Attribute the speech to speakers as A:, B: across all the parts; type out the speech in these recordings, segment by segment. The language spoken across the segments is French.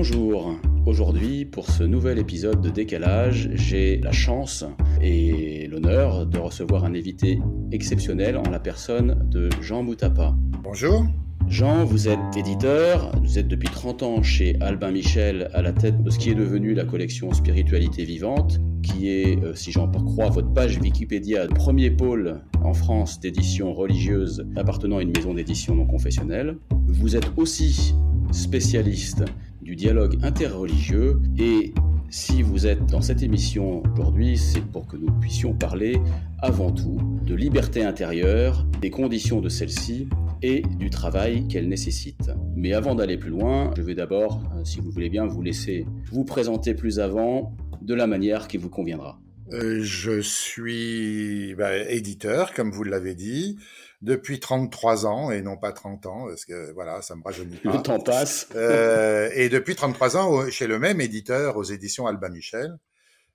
A: Bonjour, aujourd'hui pour ce nouvel épisode de Décalage, j'ai la chance et l'honneur de recevoir un invité exceptionnel en la personne de Jean Moutapa.
B: Bonjour.
A: Jean, vous êtes éditeur, vous êtes depuis 30 ans chez Albin Michel à la tête de ce qui est devenu la collection Spiritualité Vivante, qui est, euh, si j'en crois votre page Wikipédia, le premier pôle en France d'édition religieuse appartenant à une maison d'édition non confessionnelle. Vous êtes aussi spécialiste du dialogue interreligieux et si vous êtes dans cette émission aujourd'hui, c'est pour que nous puissions parler avant tout de liberté intérieure, des conditions de celle-ci et du travail qu'elle nécessite. Mais avant d'aller plus loin, je vais d'abord, euh, si vous voulez bien, vous laisser vous présenter plus avant de la manière qui vous conviendra.
B: Euh, je suis bah, éditeur, comme vous l'avez dit depuis 33 ans et non pas 30 ans, parce que voilà, ça me rajeunit pas.
A: Le temps passe.
B: euh, et depuis 33 ans chez le même éditeur aux éditions Albin Michel.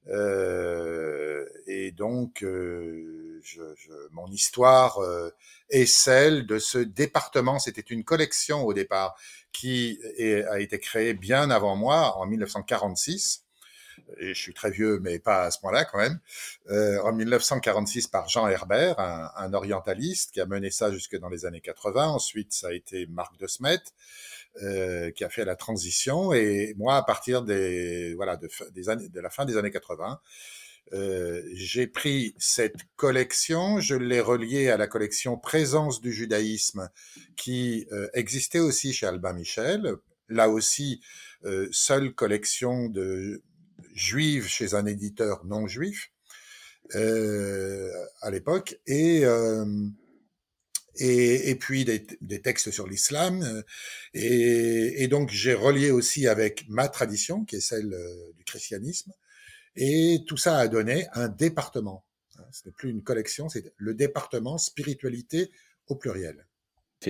B: Euh, et donc, euh, je, je, mon histoire euh, est celle de ce département. C'était une collection au départ qui est, a été créée bien avant moi, en 1946 et je suis très vieux, mais pas à ce point-là quand même, euh, en 1946 par Jean Herbert, un, un, orientaliste qui a mené ça jusque dans les années 80. Ensuite, ça a été Marc de Smet euh, qui a fait la transition. Et moi, à partir des voilà de, des années, de la fin des années 80, euh, j'ai pris cette collection, je l'ai reliée à la collection Présence du judaïsme qui euh, existait aussi chez Albin Michel. Là aussi, euh, seule collection de juive chez un éditeur non juif euh, à l'époque et, euh, et, et puis des, des textes sur l'islam euh, et, et, donc j'ai relié aussi avec ma tradition qui est celle euh, du christianisme et tout ça a donné un département. Hein, ce n'est plus une collection c'est le département spiritualité au pluriel.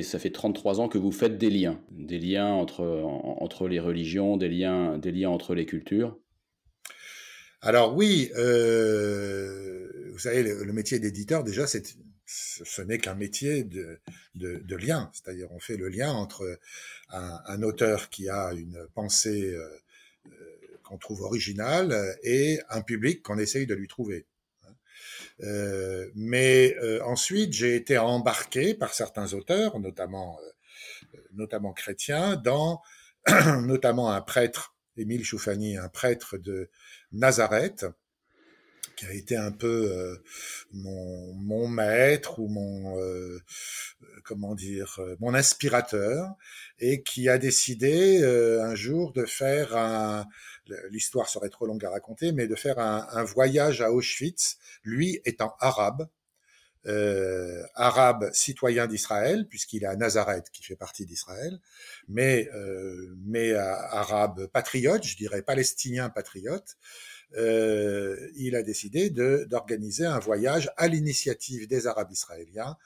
A: Ça fait 33 ans que vous faites des liens, des liens entre, entre les religions, des liens, des liens entre les cultures.
B: Alors oui, euh, vous savez, le, métier d'éditeur, déjà, c'est, ce n'est qu'un métier de, lien. C'est-à-dire, on fait le lien entre un, auteur qui a une pensée euh, qu'on trouve originale et un public qu'on essaye de lui trouver. Euh, mais euh, ensuite, j'ai été embarqué par certains auteurs, notamment, euh, notamment chrétiens, dans notamment un prêtre, Émile Choufani, un prêtre de Nazareth, qui a été un peu euh, mon, mon, maître ou mon euh, comment dire mon inspirateur et qui a décidé euh, un jour de faire un l'histoire serait trop longue à raconter mais de faire un, un voyage à Auschwitz lui étant arabe euh, arabe citoyen d'Israël, puisqu'il est à Nazareth, qui fait partie d'Israël, mais, euh, mais arabe patriote, je dirais palestinien patriote, euh, il a décidé d'organiser un voyage à l'initiative des Arabes israéliens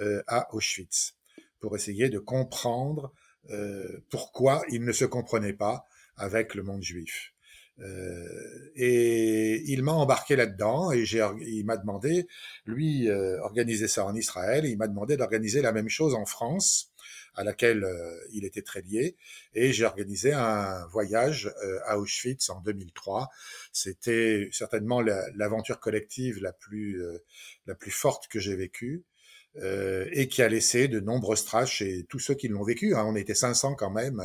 B: euh, à Auschwitz, pour essayer de comprendre euh, pourquoi ils ne se comprenaient pas avec le monde juif. Euh, et il m'a embarqué là-dedans et j'ai, il m'a demandé, lui, euh, organiser ça en Israël, et il m'a demandé d'organiser la même chose en France, à laquelle euh, il était très lié. Et j'ai organisé un voyage euh, à Auschwitz en 2003. C'était certainement l'aventure collective la plus, la plus forte que j'ai vécue. Euh, et qui a laissé de nombreuses traces chez tous ceux qui l'ont vécu. Hein. On était 500 quand même,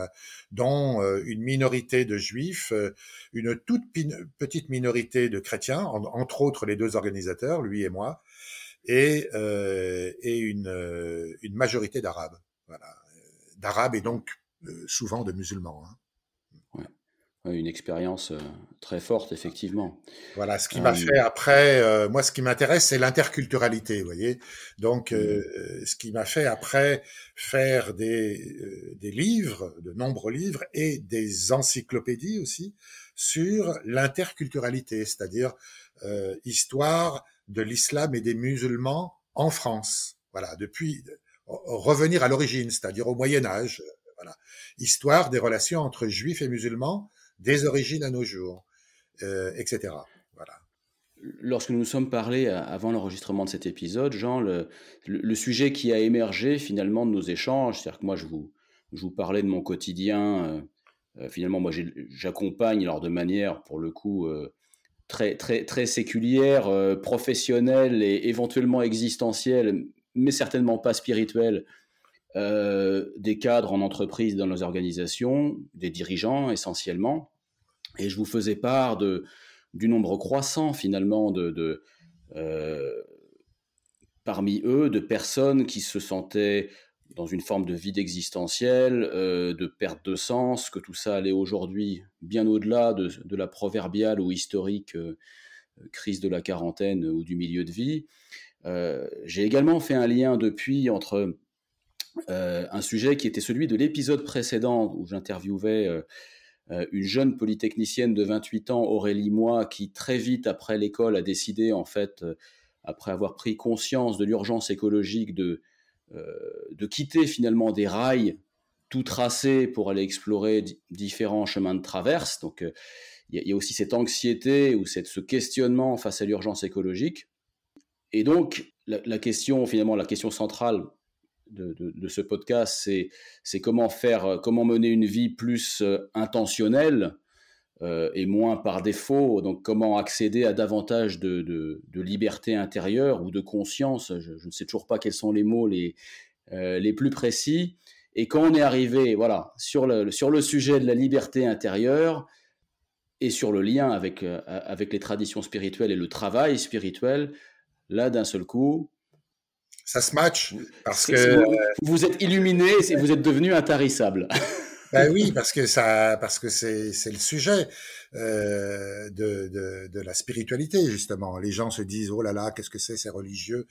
B: dont euh, une minorité de juifs, euh, une toute petite minorité de chrétiens, en, entre autres les deux organisateurs, lui et moi, et, et une, une, majorité d'arabes. Voilà. D'arabes et donc souvent de musulmans. Hein
A: une expérience euh, très forte, effectivement.
B: Voilà, ce qui m'a euh... fait après, euh, moi, ce qui m'intéresse, c'est l'interculturalité, vous voyez. Donc, euh, mmh. ce qui m'a fait après faire des, des livres, de nombreux livres et des encyclopédies aussi sur l'interculturalité, c'est-à-dire histoire de l'islam et des musulmans en France. Voilà, depuis revenir à l'origine, c'est-à-dire au Moyen Âge. Voilà, histoire des relations entre juifs et musulmans des origines à nos jours, euh, etc. Voilà.
A: Lorsque nous nous sommes parlé avant l'enregistrement de cet épisode, Jean, le, le, sujet qui a émergé finalement de nos échanges, c'est-à-dire que moi je vous, je vous parlais de mon quotidien euh, finalement, moi, j'accompagne alors de manière, pour le coup, très, très, très séculière, professionnelle et éventuellement existentielle, mais certainement pas spirituelle, des cadres en entreprise, dans nos organisations, des dirigeants essentiellement. Et je vous faisais part du nombre croissant finalement de, parmi eux de personnes qui se sentaient dans une forme de vide existentiel, euh, de perte de sens, que tout ça allait aujourd'hui bien au-delà de, la proverbiale ou historique euh, crise de la quarantaine ou du milieu de vie. Euh, j'ai également fait un lien depuis entre un sujet qui était celui de l'épisode précédent où j'interviewais une jeune polytechnicienne de 28 ans, Aurélie Moi, qui très vite après l'école a décidé en fait après avoir pris conscience de l'urgence écologique, de, euh, de quitter finalement des rails tout tracés pour aller explorer différents chemins de traverse. Donc euh, il y, a aussi cette anxiété ou cette, ce questionnement face à l'urgence écologique. Et donc la, question finalement, la question centrale de, ce podcast, c'est comment faire, comment mener une vie plus euh, intentionnelle euh, et moins par défaut. Donc, comment accéder à davantage de, liberté intérieure ou de conscience je, ne sais toujours pas quels sont les mots les, euh, les plus précis. Et quand on est arrivé, voilà, sur le, sur le sujet de la liberté intérieure et sur le lien avec, euh, avec les traditions spirituelles et le travail spirituel, là, d'un seul coup,
B: ça se match parce que
A: vous, êtes illuminé et vous êtes devenu intarissable.
B: Ben oui, parce que ça, parce que c'est c'est le sujet euh, de, de, de la spiritualité justement. Les gens se disent oh là là, qu'est-ce que c'est, c'est religieux.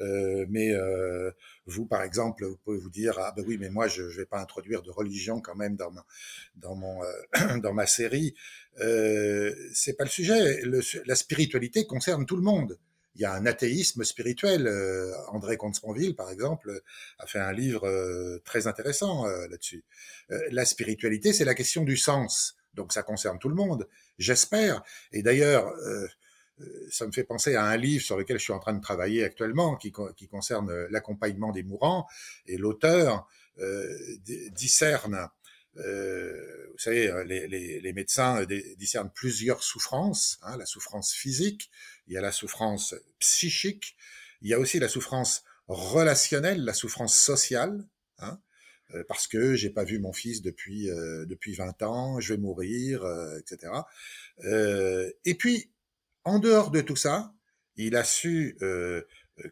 B: Euh, mais euh, vous, par exemple, vous pouvez vous dire ah ben oui, mais moi je, je vais pas introduire de religion quand même dans ma, dans mon euh, dans ma série. Euh, c'est pas le sujet. Le, la spiritualité concerne tout le monde il y a un athéisme spirituel. Euh, André Comte-Sponville, par exemple, a fait un livre euh, très intéressant euh, là-dessus. la spiritualité, c'est la question du sens. Donc ça concerne tout le monde, j'espère. Et d'ailleurs, ça me fait penser à un livre sur lequel je suis en train de travailler actuellement, qui, qui concerne l'accompagnement des mourants. Et l'auteur discerne euh, vous savez, les, les, les, médecins discernent plusieurs souffrances, hein, la souffrance physique, il y a la souffrance psychique, il y a aussi la souffrance relationnelle, la souffrance sociale, hein, euh, parce que j'ai pas vu mon fils depuis euh, depuis 20 ans, je vais mourir, euh, etc. et puis, en dehors de tout ça, il a su,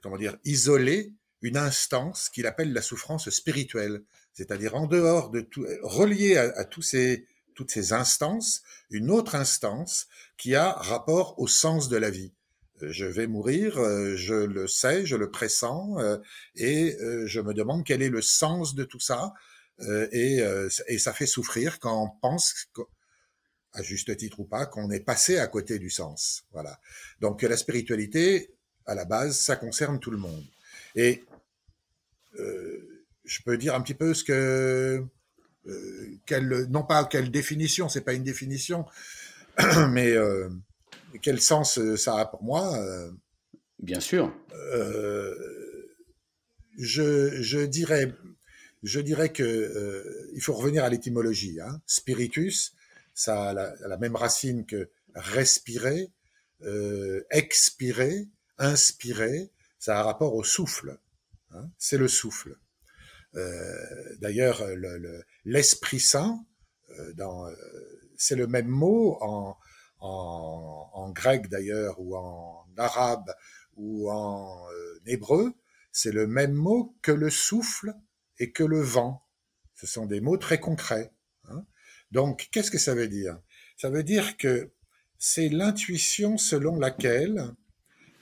B: comment dire, isoler une instance qu'il appelle la souffrance spirituelle, c'est-à-dire en dehors de tout, relié à, à tous ces toutes ces instances, une autre instance qui a rapport au sens de la vie je vais mourir, euh, je le sais, je le pressens, euh, et euh, je me demande quel est le sens de tout ça, et, ça fait souffrir quand on pense, à juste titre ou pas, qu'on est passé à côté du sens. Voilà. Donc la spiritualité, à la base, ça concerne tout le monde. Et je peux dire un petit peu ce que, non pas quelle définition, c'est pas une définition, mais quel sens euh, ça a pour moi euh,
A: Bien sûr.
B: Euh, je, je, dirais, je dirais que il faut revenir à l'étymologie. Hein. Spiritus, ça a la, même racine que respirer, expirer, inspirer. Ça a un rapport au souffle. Hein. C'est le souffle. D'ailleurs, l'Esprit le, Saint, dans, c'est le même mot en, en, grec d'ailleurs, ou en arabe, ou en euh, hébreu, c'est le même mot que le souffle et que le vent. Ce sont des mots très concrets. Hein. Donc, qu'est-ce que ça veut dire? Ça veut dire que c'est l'intuition selon laquelle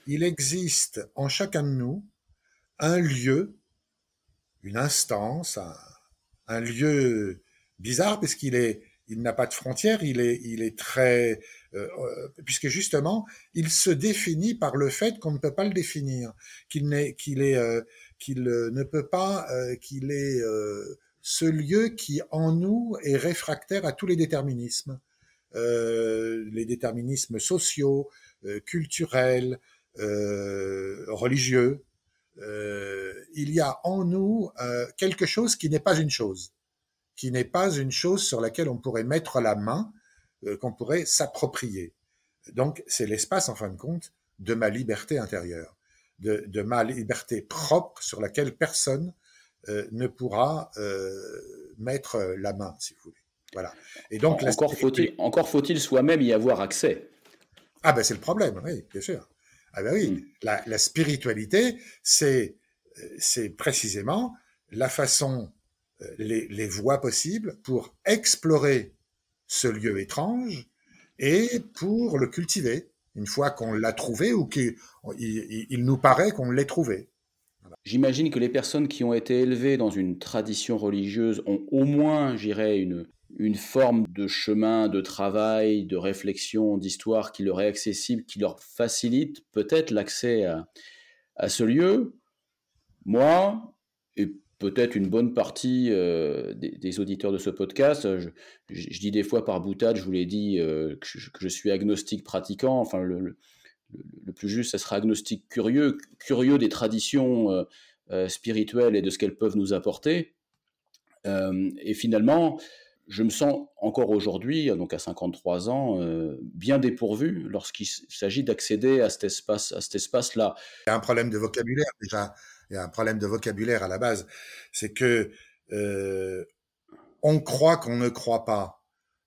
B: il existe en chacun de nous un lieu, une instance, un, un lieu bizarre parce qu'il est, il n'a pas de frontières, il est, il est très, euh, euh, puisque justement, il se définit par le fait qu'on ne peut pas le définir, qu'il n'est, qu'il est, euh, qu'il ne peut pas, qu'il est ce lieu qui en nous est réfractaire à tous les déterminismes, les déterminismes sociaux, culturels, religieux. il y a en nous quelque chose qui n'est pas une chose qui n'est pas une chose sur laquelle on pourrait mettre la main, euh, qu'on pourrait s'approprier. Donc, c'est l'espace, en fin de compte, de ma liberté intérieure, de, de ma liberté propre sur laquelle personne euh, ne pourra euh, mettre la main, si vous voulez. Voilà.
A: Et donc, encore faut-il encore faut-il soi-même y avoir accès.
B: Ah ben c'est le problème, oui, bien sûr. Ah ben oui, hmm. la, la, spiritualité, c'est c'est précisément la façon, les, les voies possibles pour explorer ce lieu étrange et pour le cultiver une fois qu'on l'a trouvé ou qu'il il, nous paraît qu'on l'ait trouvé.
A: J'imagine que les personnes qui ont été élevées dans une tradition religieuse ont au moins, j'irais, une, une forme de chemin, de travail, de réflexion, d'histoire qui leur est accessible, qui leur facilite peut-être l'accès à, ce lieu. Moi, peut-être une bonne partie euh, des, auditeurs de ce podcast. Je, dis des fois par boutade, je vous l'ai dit, euh, que, je, suis agnostique pratiquant. Enfin, le, plus juste, ça sera agnostique curieux, curieux des traditions euh, spirituelles et de ce qu'elles peuvent nous apporter. et finalement, je me sens encore aujourd'hui, donc à 53 ans, bien dépourvu lorsqu'il s'agit d'accéder à cet espace, à cet espace-là.
B: Il y a un problème de vocabulaire déjà il y a un problème de vocabulaire à la base, c'est que euh, on croit qu'on ne croit pas.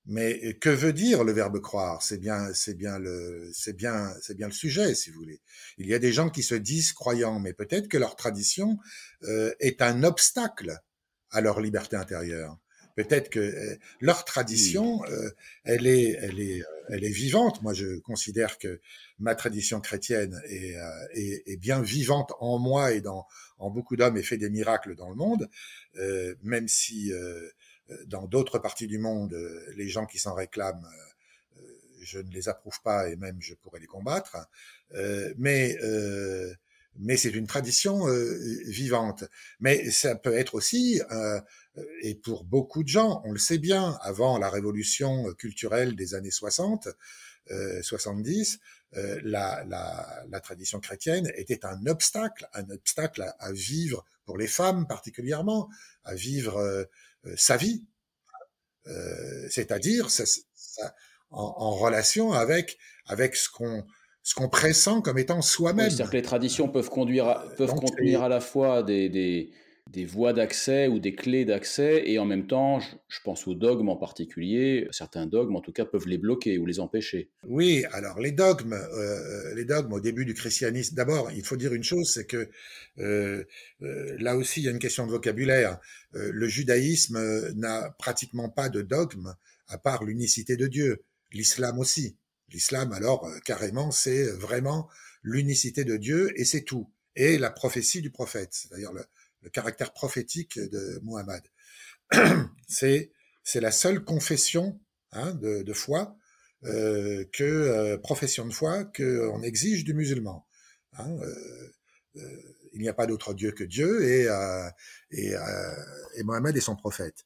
B: Mais que veut dire le verbe croire? C'est bien, c'est bien le, c'est bien, c'est bien le sujet, si vous voulez. Il y a des gens qui se disent croyants, mais peut-être que leur tradition euh, est un obstacle à leur liberté intérieure. Peut-être que euh, leur tradition, euh, elle est, elle est, elle est vivante. Moi, je considère que ma tradition chrétienne est, euh, est, est, bien vivante en moi et dans en beaucoup d'hommes et fait des miracles dans le monde, euh, même si euh, dans d'autres parties du monde, les gens qui s'en réclament, je ne les approuve pas et même je pourrais les combattre. mais mais c'est une tradition vivante. Mais ça peut être aussi, et pour beaucoup de gens, on le sait bien, avant la révolution culturelle des années 60, 70, euh, la, la, la, tradition chrétienne était un obstacle, un obstacle à, vivre pour les femmes particulièrement, à vivre euh, euh, sa vie, c'est-à-dire en, en, relation avec avec ce qu'on ce qu'on pressent comme étant soi-même.
A: c'est-à-dire que les traditions peuvent conduire peuvent contenir à la fois des, des des voies d'accès ou des clés d'accès, et en même temps, je, pense aux dogmes en particulier, certains dogmes en tout cas peuvent les bloquer ou les empêcher.
B: Oui, alors les dogmes, euh, les dogmes au début du christianisme, d'abord, il faut dire une chose, c'est que euh, euh, là aussi, il y a une question de vocabulaire. le judaïsme n'a pratiquement pas de dogme à part l'unicité de Dieu. L'islam aussi. L'islam, alors, carrément, c'est vraiment l'unicité de Dieu et c'est tout. Et la prophétie du prophète, c'est-à-dire le, caractère prophétique de Muhammad. c'est la seule confession hein, de, de, foi euh, que euh, profession de foi qu'on exige du musulman. Hein, euh, euh, il n'y a pas d'autre Dieu que Dieu et, euh, et, est son prophète.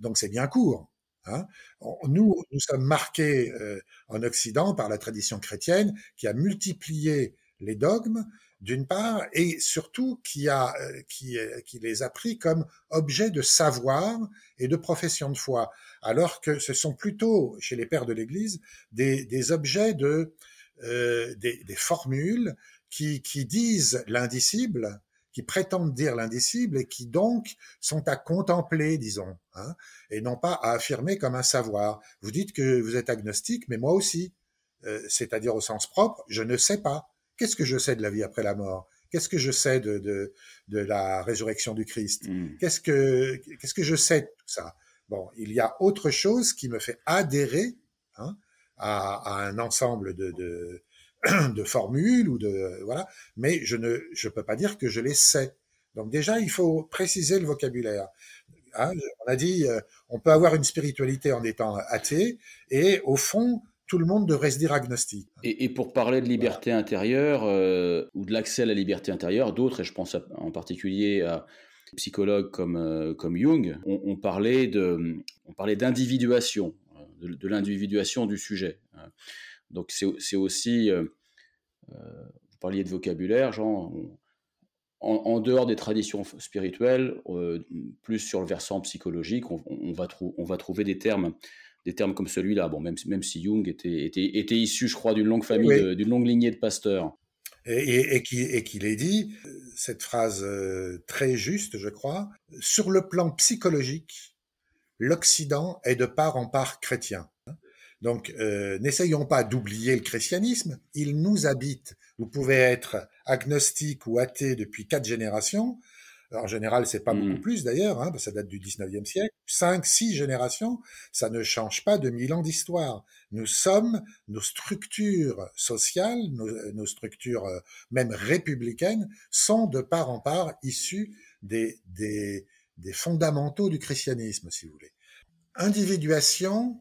B: donc c'est bien court. Hein. nous, nous sommes marqués en Occident par la tradition chrétienne qui a multiplié les dogmes d'une part, et surtout euh, euh, qui les a pris comme objet de savoir et de profession de foi, alors que ce sont plutôt, chez les pères de l'Église, des, objets de, euh, des, formules qui disent l'indicible, qui prétendent dire l'indicible et qui donc sont à contempler, disons, hein, et non pas à affirmer comme un savoir. Vous dites que vous êtes agnostique, mais moi aussi, euh, c'est-à-dire au sens propre, je ne sais pas. Qu'est-ce que je sais de la vie après la mort? Qu'est-ce que je sais de, de, de la résurrection du Christ? Hmm. Qu'est-ce que qu'est-ce que je sais de tout ça? Bon, il y a autre chose qui me fait adhérer hein, à, à, un ensemble de, de, de, formules ou de voilà, mais je ne je peux pas dire que je les sais. Donc déjà, il faut préciser le vocabulaire. Hein, on a dit, euh, on peut avoir une spiritualité en étant athée, et au fond, tout le monde devrait se dire agnostique.
A: Et, pour parler de liberté intérieure euh, ou de l'accès à la liberté intérieure, d'autres, et je pense en particulier à des psychologues comme, euh, comme Jung, on, parlait de, on parlait d'individuation, euh, de, l'individuation du sujet. Hein. Donc c'est aussi, vous parliez de vocabulaire, genre, en, dehors des traditions spirituelles, plus sur le versant psychologique, on, va, on va trouver des termes des termes comme celui-là. Bon, même, même si Jung était, était, était issu, je crois, d'une longue famille, d'une longue lignée de pasteurs.
B: Et, et, qu'il ait dit cette phrase euh, très juste, je crois, sur le plan psychologique, l'Occident est de part en part chrétien. Donc, euh, n'essayons pas d'oublier le christianisme, il nous habite. Vous pouvez être agnostique ou athée depuis quatre générations, en général, c'est pas beaucoup mmh. plus d'ailleurs, hein, ça date du 19e siècle. Cinq, six générations, ça ne change pas de mille ans d'histoire. Nous sommes, nos structures sociales, nos, structures euh, même républicaines, sont de part en part issues des, des, des fondamentaux du christianisme, si vous voulez. Individuation,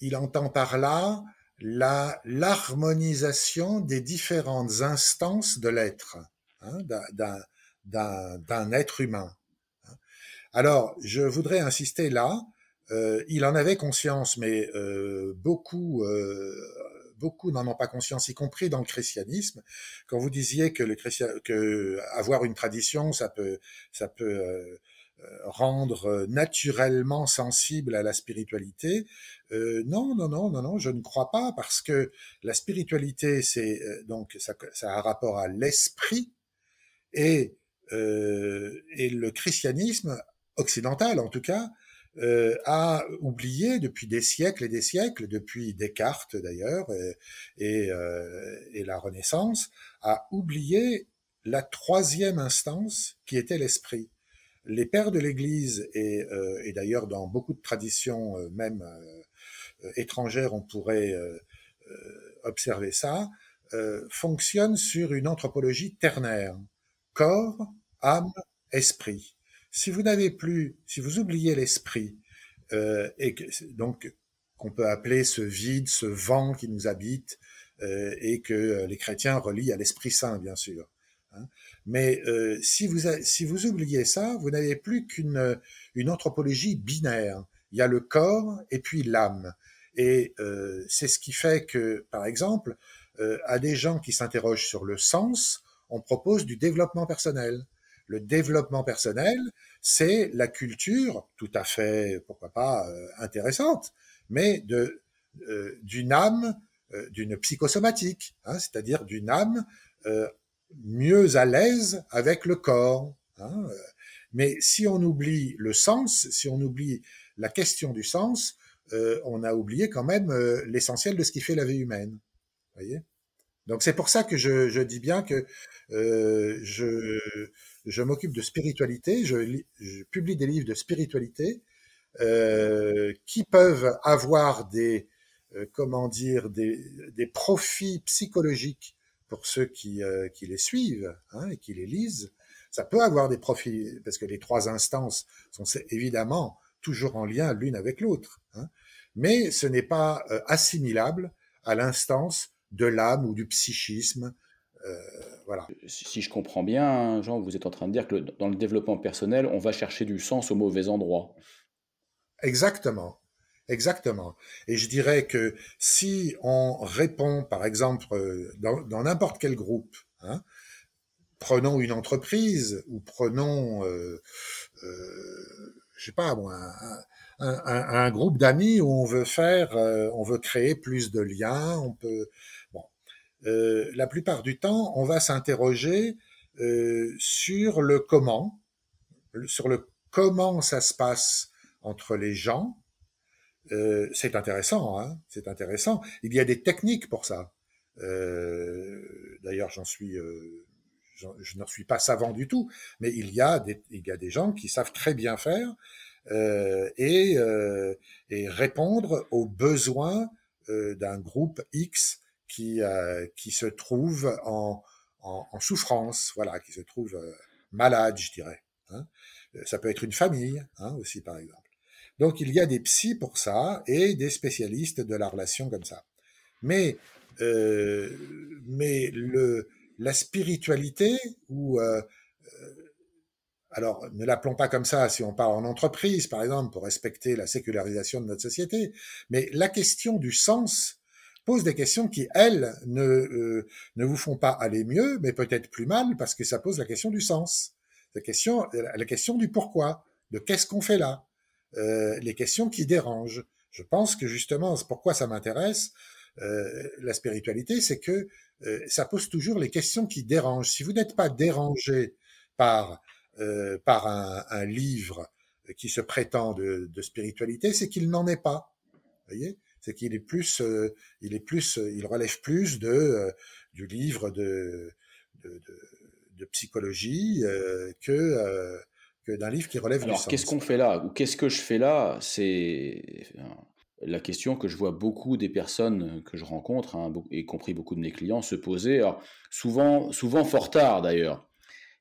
B: il entend par là la l'harmonisation des différentes instances de l'être, hein, d'un être humain. Alors, je voudrais insister là, euh, il en avait conscience, mais euh, beaucoup, euh, beaucoup n'en ont pas conscience, y compris dans le christianisme. Quand vous disiez que, le que avoir une tradition, ça peut, ça peut euh, rendre naturellement sensible à la spiritualité. Euh, non, non, non, non, non, je ne crois pas parce que la spiritualité, c'est donc ça, ça, a un rapport à l'esprit et euh, et le christianisme occidental, en tout cas, euh, a oublié depuis des siècles et des siècles, depuis Descartes d'ailleurs, et, euh, et, la Renaissance, a oublié la troisième instance qui était l'esprit. Les pères de l'Église, et, euh, et d'ailleurs dans beaucoup de traditions, euh, même euh, étrangères, on pourrait observer ça, fonctionnent sur une anthropologie ternaire corps, âme, esprit. Si vous n'avez plus, si vous oubliez l'esprit, et que, donc qu'on peut appeler ce vide, ce vent qui nous habite, et que les chrétiens relient à l'Esprit Saint, bien sûr. Hein. Mais euh, si, vous si vous oubliez ça, vous n'avez plus qu'une une anthropologie binaire. Il y a le corps et puis l'âme. Et euh, c'est ce qui fait que, par exemple, à des gens qui s'interrogent sur le sens, on propose du développement personnel. Le développement personnel, c'est la culture tout à fait, pourquoi pas, euh, intéressante, mais de euh, d'une âme, euh, d'une psychosomatique, hein, c'est-à-dire d'une âme mieux à l'aise avec le corps. Hein, mais si on oublie le sens, si on oublie la question du sens, on a oublié quand même l'essentiel de ce qui fait la vie humaine. Voyez donc c'est pour ça que je, je, dis bien que euh, je, je m'occupe de spiritualité, je, je, publie des livres de spiritualité euh, qui peuvent avoir des euh, comment dire des, des, profits psychologiques pour ceux qui, euh, qui les suivent hein, et qui les lisent. Ça peut avoir des profits parce que les trois instances sont évidemment toujours en lien l'une avec l'autre, hein, mais ce n'est pas euh, assimilable à l'instance de l'âme ou du psychisme. Euh, voilà.
A: Si je comprends bien, Jean, vous êtes en train de dire que dans le développement personnel, on va chercher du sens au mauvais endroit.
B: Exactement. Exactement. Et je dirais que si on répond, par exemple, euh, dans n'importe quel groupe, hein, prenons une entreprise ou prenons, euh, euh, je sais pas un, groupe d'amis où on veut faire, euh, on veut créer plus de liens, on peut. Bon, euh, la plupart du temps, on va s'interroger sur le comment, sur le comment ça se passe entre les gens. Euh, c'est intéressant, hein, c'est intéressant. Il y a des techniques pour ça. D'ailleurs, j'en suis je n'en suis pas savant du tout, mais il y a des, il y a des gens qui savent très bien faire euh, et, euh, et, répondre aux besoins euh, d'un groupe X qui, qui se trouve en, en, en, souffrance, voilà, qui se trouve malade, je dirais. Hein. Ça peut être une famille hein, aussi, par exemple. Donc il y a des psys pour ça et des spécialistes de la relation comme ça. Mais euh, mais le la spiritualité ou euh, alors, ne l'appelons pas comme ça si on parle en entreprise, par exemple, pour respecter la sécularisation de notre société, mais la question du sens pose des questions qui, elles, ne, euh, ne vous font pas aller mieux, mais peut-être plus mal, parce que ça pose la question du sens, la question, la question du pourquoi, de qu'est-ce qu'on fait là, euh, les questions qui dérangent. Je pense que justement, pourquoi ça m'intéresse, euh, la spiritualité, c'est que euh, ça pose toujours les questions qui dérangent. Si vous n'êtes pas dérangé par euh, par un, un, livre qui se prétend de, de spiritualité, c'est qu'il n'en est pas. Vous voyez, c'est qu'il est plus, euh, il est plus, il relève plus de du livre de de, de, de psychologie que que d'un livre qui relève
A: Alors, qu'est-ce qu'on fait là Ou qu'est-ce que je fais là C'est la question que je vois beaucoup des personnes que je rencontre, hein, y compris beaucoup de mes clients, se poser, alors, souvent, souvent fort tard d'ailleurs,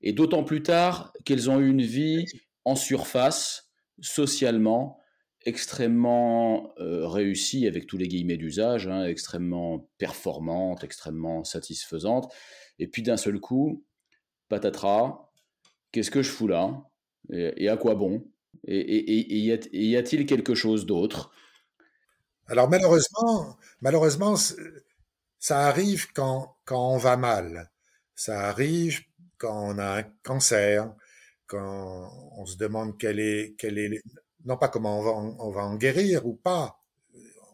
A: et d'autant plus tard qu'elles ont eu une vie en surface, socialement, extrêmement euh, réussie, avec tous les guillemets d'usage, hein, extrêmement performante, extrêmement satisfaisante, et puis d'un seul coup, patatras, qu'est-ce que je fous là? Et, à quoi bon? Et, y a-t-il quelque chose d'autre?
B: Alors malheureusement, malheureusement, ça arrive quand, quand on va mal. Ça arrive quand on a un cancer, quand on se demande quelle est, quelle est, non pas comment on va, on va en guérir ou pas.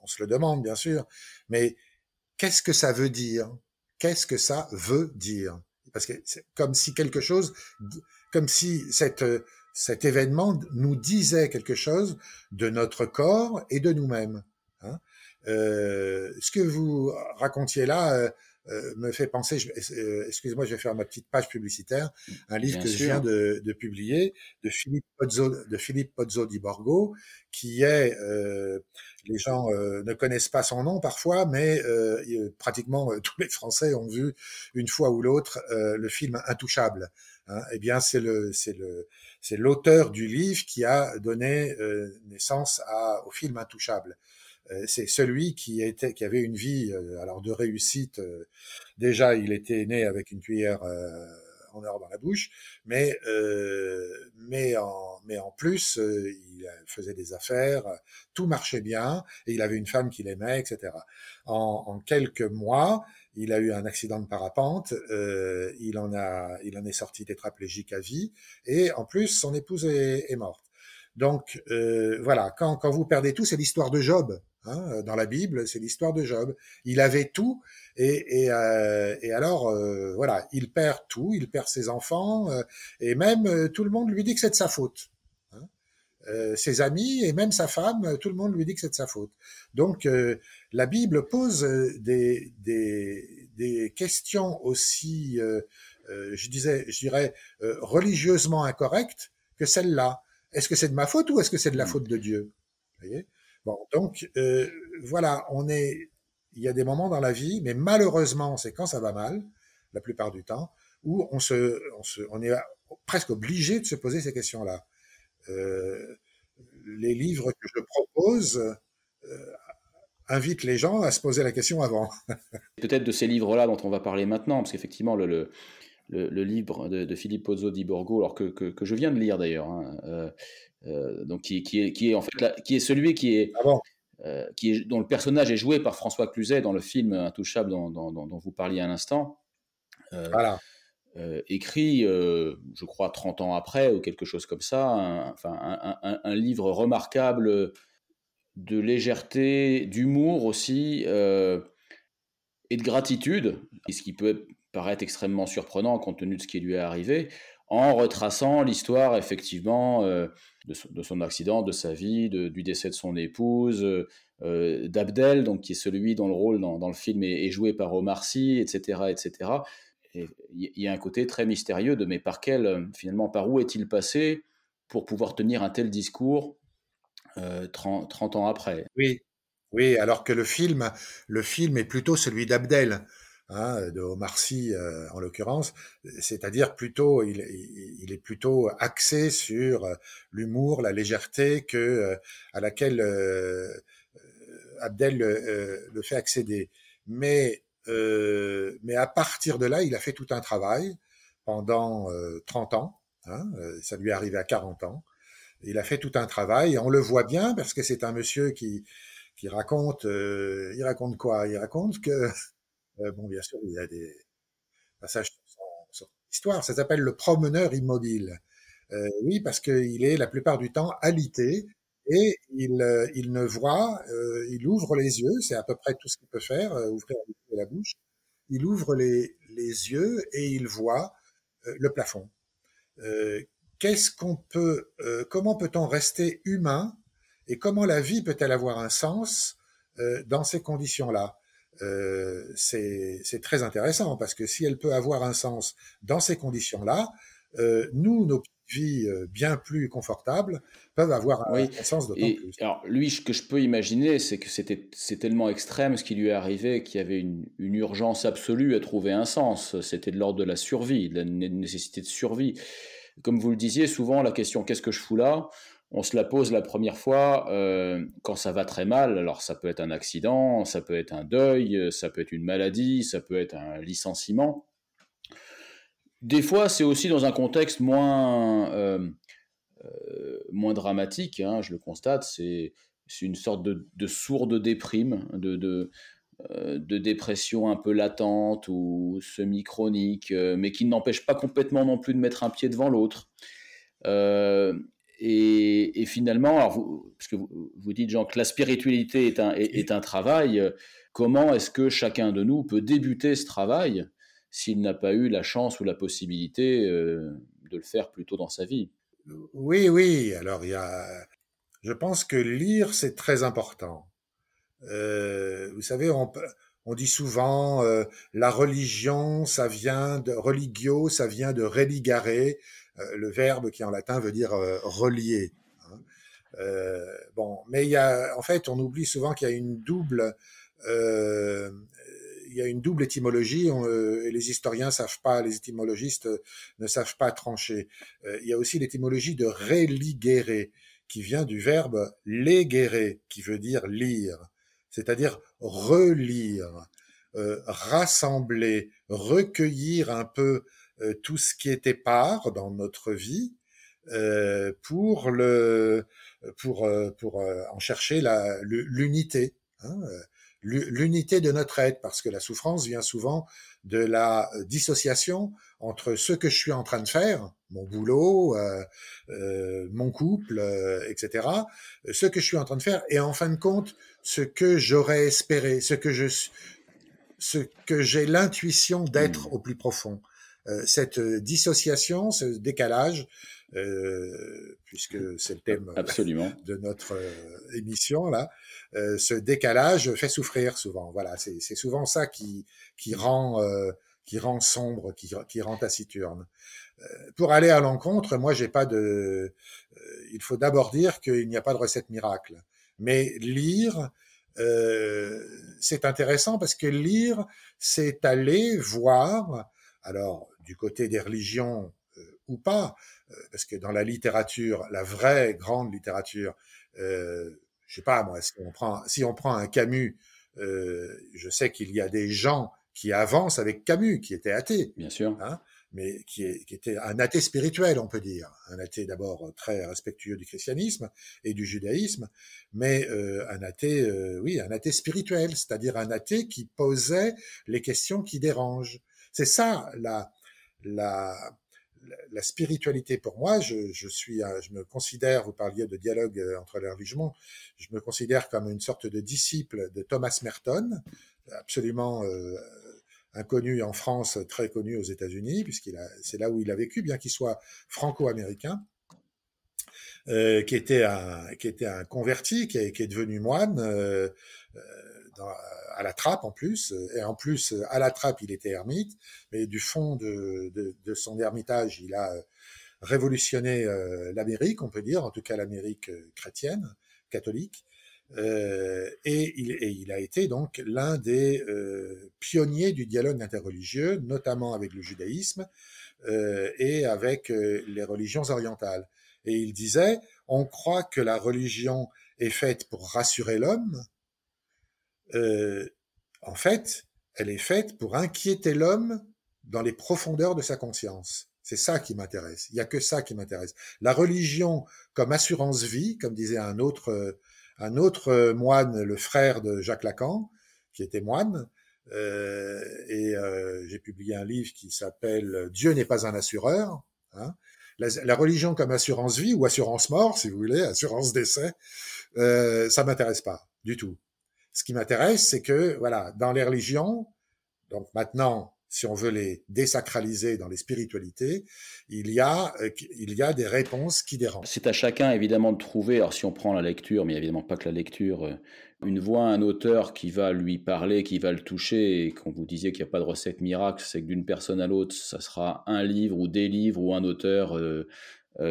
B: On se le demande bien sûr, mais qu'est-ce que ça veut dire? Qu'est-ce que ça veut dire? Parce que c'est comme si quelque chose, comme si cette cet événement nous disait quelque chose de notre corps et de nous-mêmes. Hein. Euh, ce que vous racontiez là euh, euh, me fait penser, euh, excusez-moi, je vais faire ma petite page publicitaire, un livre
A: Bien
B: que
A: sûr.
B: je viens de, de, publier de Philippe Pozzo, de Philippe Pozzo di Borgo, qui est, euh, les gens ne connaissent pas son nom parfois, mais pratiquement tous les Français ont vu une fois ou l'autre le film Intouchable. Hein. Eh bien, c'est le, c'est le, c'est l'auteur du livre qui a donné naissance à, au film Intouchable. C'est celui qui était qui avait une vie alors de réussite déjà il était né avec une cuillère en or dans la bouche mais mais en mais en plus il faisait des affaires tout marchait bien et il avait une femme qu'il aimait etc en, en, quelques mois il a eu un accident de parapente euh, il en a il en est sorti tétraplégique à vie et en plus son épouse est, est morte donc euh, voilà, quand, quand vous perdez tout, c'est l'histoire de Job. Hein, dans la Bible, c'est l'histoire de Job. Il avait tout et, et, euh, et alors euh, voilà, il perd tout, il perd ses enfants euh, et même tout le monde lui dit que c'est de sa faute. Hein. ses amis et même sa femme, tout le monde lui dit que c'est de sa faute. Donc la Bible pose des, des, des questions aussi, je disais, je dirais religieusement incorrectes que celle-là. Est-ce que c'est de ma faute ou est-ce que c'est de la faute de Dieu? Vous voyez? Bon, donc euh, voilà, on est, il y a des moments dans la vie, mais malheureusement, c'est quand ça va mal, la plupart du temps, où on se, on se, on est presque obligé de se poser ces questions-là. Euh, les livres que je propose invitent les gens à se poser la question avant.
A: Peut-être de ces livres-là dont on va parler maintenant, parce qu'effectivement, le, le le, le, livre de, de Philippe Pozzo di Borgo, alors que, que, que je viens de lire d'ailleurs, hein, euh, euh, donc qui, qui, est, qui est en fait la, qui est celui qui est,
B: ah bon?
A: euh, qui est dont le personnage est joué par François Cluzet dans le film Intouchable dont, dont, dont vous parliez à l'instant.
B: voilà.
A: écrit, je crois, 30 ans après ou quelque chose comme ça, un, enfin, un, un, un livre remarquable de légèreté, d'humour aussi, et de gratitude, ce qui peut paraître extrêmement surprenant compte tenu de ce qui lui est arrivé, en retraçant l'histoire effectivement euh, de, son, de, son, accident, de sa vie, du décès de son épouse, euh, d'Abdel, donc qui est celui dont le rôle dans, le film est, est, joué par Omar Sy, etc., etc. il y a un côté très mystérieux de mais par quel finalement par où est-il passé pour pouvoir tenir un tel discours euh, 30, 30 ans après.
B: Oui, oui, alors que le film, le film est plutôt celui d'Abdel hein, de Omar Sy euh, en l'occurrence, c'est-à-dire plutôt il, il, est plutôt axé sur l'humour, la légèreté que euh, à laquelle euh, Abdel le fait accéder. Mais mais à partir de là, il a fait tout un travail pendant 30 ans. Hein, ça lui est arrivé à 40 ans. Il a fait tout un travail et on le voit bien parce que c'est un monsieur qui qui raconte, il raconte quoi? Il raconte que, bon, bien sûr, il y a des passages sur l'histoire. Ça s'appelle le promeneur immobile. oui, parce qu'il est la plupart du temps alité et il, il ne voit, il ouvre les yeux, c'est à peu près tout ce qu'il peut faire, ouvrir la bouche. Il ouvre les, les yeux et il voit le plafond. Qu'est-ce qu'on peut, comment peut-on rester humain et comment la vie peut-elle avoir un sens euh, dans ces conditions-là? Euh, C'est très intéressant parce que si elle peut avoir un sens dans ces conditions-là, euh, nous, nos vies bien plus confortables peuvent avoir un, sens d'autant plus.
A: Alors lui, ce que je peux imaginer, c'est que c'était c'est tellement extrême ce qui lui est arrivé qu'il y avait une, une, urgence absolue à trouver un sens. C'était de l'ordre de la survie, de la nécessité de survie. Comme vous le disiez, souvent la question qu'est-ce que je fous là? On se la pose la première fois euh, quand ça va très mal. Alors ça peut être un accident, ça peut être un deuil, ça peut être une maladie, ça peut être un licenciement. Des fois, c'est aussi dans un contexte moins, euh, euh, moins dramatique, hein, je le constate, c'est une sorte de, sourde déprime, de, de, dépression un peu latente ou semi-chronique, mais qui n'empêche pas complètement non plus de mettre un pied devant l'autre. Et, finalement, alors vous, parce que vous, dites, Jean, que la spiritualité est un, travail, euh, comment est-ce que chacun de nous peut débuter ce travail s'il n'a pas eu la chance ou la possibilité euh, de le faire plus tôt dans sa vie?
B: Oui, oui. Alors, il y a. Je pense que lire, c'est très important. Euh, vous savez, on, on dit souvent la religion, ça vient de religio, ça vient de religare, euh, le verbe qui en latin veut dire euh, relier. Hein. Euh, bon, mais il y a, en fait, on oublie souvent qu'il y a une double il y a une double étymologie et les historiens savent pas, les étymologistes ne savent pas trancher. il y a aussi l'étymologie de religere qui vient du verbe legere qui veut dire lire, c'est-à-dire relire, rassembler, recueillir un peu euh, tout ce qui était part dans notre vie euh, pour le pour euh, pour en chercher la l'unité hein, l'unité de notre être parce que la souffrance vient souvent de la dissociation entre ce que je suis en train de faire mon boulot euh, mon couple etc ce que je suis en train de faire et en fin de compte ce que j'aurais espéré ce que je ce que j'ai l'intuition d'être mmh. au plus profond euh, cette euh, dissociation, ce décalage, euh, puisque c'est le thème
A: Absolument.
B: de notre émission là, ce décalage fait souffrir souvent. Voilà, c'est souvent ça qui qui rend qui rend sombre, qui, qui rend taciturne. pour aller à l'encontre, moi j'ai pas de. il faut d'abord dire qu'il n'y a pas de recette miracle, mais lire. c'est intéressant parce que lire, c'est aller voir. Alors, du côté des religions euh, ou pas, euh, parce que dans la littérature, la vraie grande littérature, euh, je sais pas moi, si on prend, si on prend un Camus, euh, je sais qu'il y a des gens qui avancent avec Camus, qui étaient athées,
A: bien sûr,
B: hein, mais qui, est, qui, était un athée spirituel, on peut dire, un athée d'abord très respectueux du christianisme et du judaïsme, mais euh, un athée, euh, oui, un athée spirituel, c'est-à-dire un athée qui posait les questions qui dérangent. C'est ça la la, la spiritualité pour moi, je, je, suis, je me considère, vous parliez de dialogue euh, entre les religions, je me considère comme une sorte de disciple de Thomas Merton, absolument euh, inconnu en France, très connu aux États-Unis, puisqu'il a, c'est là où il a vécu, bien qu'il soit franco-américain, euh, qui était un, qui était un converti, qui est, qui est devenu moine. Euh, dans, à la trappe en plus, et en plus à la trappe il était ermite, mais du fond de, son ermitage il a révolutionné euh, l'Amérique, on peut dire, en tout cas l'Amérique euh, chrétienne, catholique, euh, et, il, a été donc l'un des euh, pionniers du dialogue interreligieux, notamment avec le judaïsme euh, et avec les religions orientales. Et il disait, on croit que la religion est faite pour rassurer l'homme, euh, en fait, elle est faite pour inquiéter l'homme dans les profondeurs de sa conscience. C'est ça qui m'intéresse. Il n'y a que ça qui m'intéresse. La religion comme assurance vie, comme disait un autre, euh, un autre moine, le frère de Jacques Lacan, qui était moine, euh, et euh, j'ai publié un livre qui s'appelle Dieu n'est pas un assureur. Hein. La, la, religion comme assurance vie ou assurance mort, si vous voulez, assurance décès, euh, ça m'intéresse pas du tout. Ce qui m'intéresse, c'est que voilà, dans les religions, donc maintenant, si on veut les désacraliser dans les spiritualités, il y a, euh, il y a des réponses qui dérangent.
A: C'est à chacun évidemment de trouver, alors si on prend la lecture, mais évidemment pas que la lecture, euh, une voix, un auteur qui va lui parler, qui va le toucher, et quand vous disiez qu'il n'y a pas de recette miracle, c'est que d'une personne à l'autre, ça sera un livre ou des livres ou un auteur euh,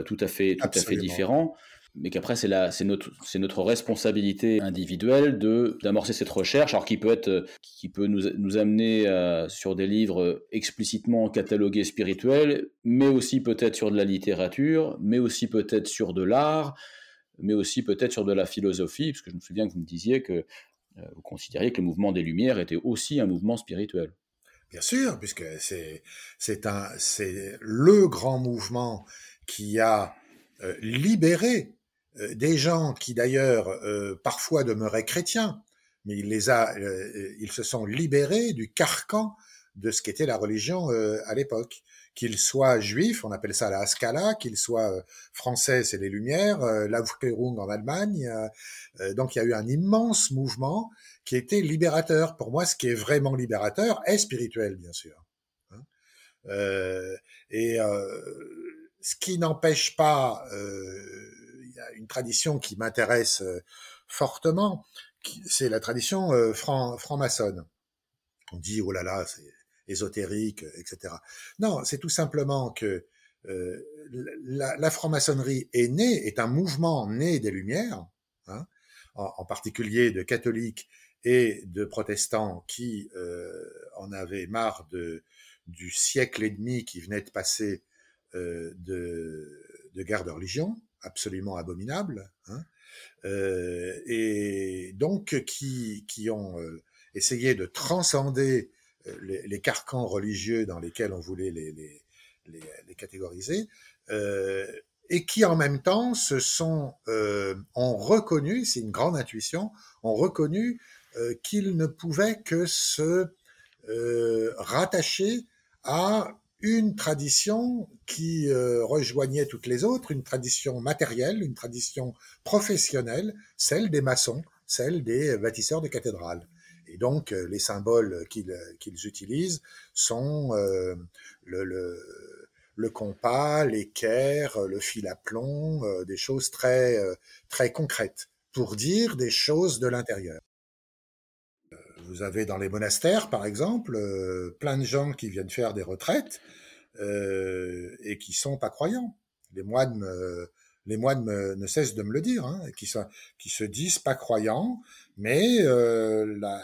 A: tout à fait, tout à fait différent mais qu'après c'est notre responsabilité individuelle de d'amorcer cette recherche alors qui peut être qui peut nous, nous amener euh, sur des livres explicitement catalogués spirituels mais aussi peut-être sur de la littérature mais aussi peut-être sur de l'art mais aussi peut-être sur de la philosophie parce que je me souviens que vous me disiez que euh, vous considériez que le mouvement des lumières était aussi un mouvement spirituel.
B: Bien sûr, puisque c'est c'est un c'est le grand mouvement qui a euh, libéré euh, des gens qui d'ailleurs euh, parfois demeuraient chrétiens, mais il les a, euh, ils se sont libérés du carcan de ce qu'était la religion à l'époque. Qu'ils soient juifs, on appelle ça la Haskalah, qu'ils soient français, c'est les Lumières, l'Aufklärung en Allemagne. donc il y a eu un immense mouvement qui était libérateur. Pour moi, ce qui est vraiment libérateur est spirituel, bien sûr. Hein. et ce qui n'empêche pas une tradition qui m'intéresse euh, fortement, c'est la tradition euh, franc-maçonne. On dit, oh là là, c'est ésotérique, etc. Non, c'est tout simplement que euh, la, franc-maçonnerie est née, est un mouvement né des Lumières, hein, en, particulier de catholiques et de protestants qui en avaient marre de, du siècle et demi qui venait de passer de, de guerre de religion, absolument abominables, hein, euh, et donc qui, qui ont euh, essayé de transcender euh, les, carcans religieux dans lesquels on voulait les, les, les, les catégoriser, euh, et qui en même temps se sont euh, ont reconnu, c'est une grande intuition, ont reconnu qu'ils ne pouvaient que se rattacher à une tradition qui euh, rejoignait toutes les autres, une tradition matérielle, une tradition professionnelle, celle des maçons, celle des bâtisseurs de cathédrales. Et donc, euh, les symboles qu'ils utilisent sont euh, le, le, le, compas, l'équerre, le fil à plomb, des choses très, très concrètes pour dire des choses de l'intérieur. Vous avez dans les monastères, par exemple, euh, plein de gens qui viennent faire des retraites euh, et qui sont pas croyants. Les moines, les moines ne cessent de me le dire, hein, qui, qui se disent pas croyants, mais euh, la,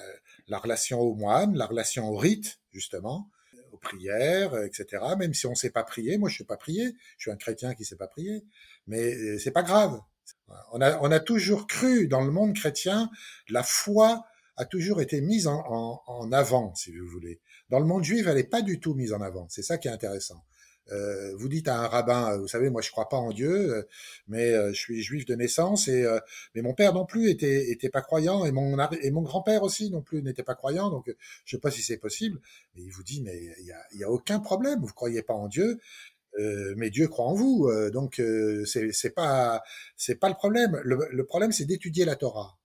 B: la, relation aux moines, la relation au rite, justement, aux prières, etc. Même si on sait pas prier, moi je sais pas prier, je suis un chrétien qui sait pas prier, mais c'est pas grave. On a, on a toujours cru dans le monde chrétien la foi a toujours été mise en, en, en, avant, si vous voulez. Dans le monde juif, elle n'est pas du tout mise en avant. C'est ça qui est intéressant. Euh, vous dites à un rabbin, euh, vous savez, moi je crois pas en Dieu, euh, mais euh, je suis juif de naissance et mais mon père non plus était était pas croyant et mon et mon grand-père aussi non plus n'était pas croyant, donc je sais pas si c'est possible. Mais il vous dit, mais il y a, y a aucun problème, vous croyez pas en Dieu, euh, mais Dieu croit en vous, donc euh, c'est pas c'est pas le problème. Le, le problème c'est d'étudier la Torah.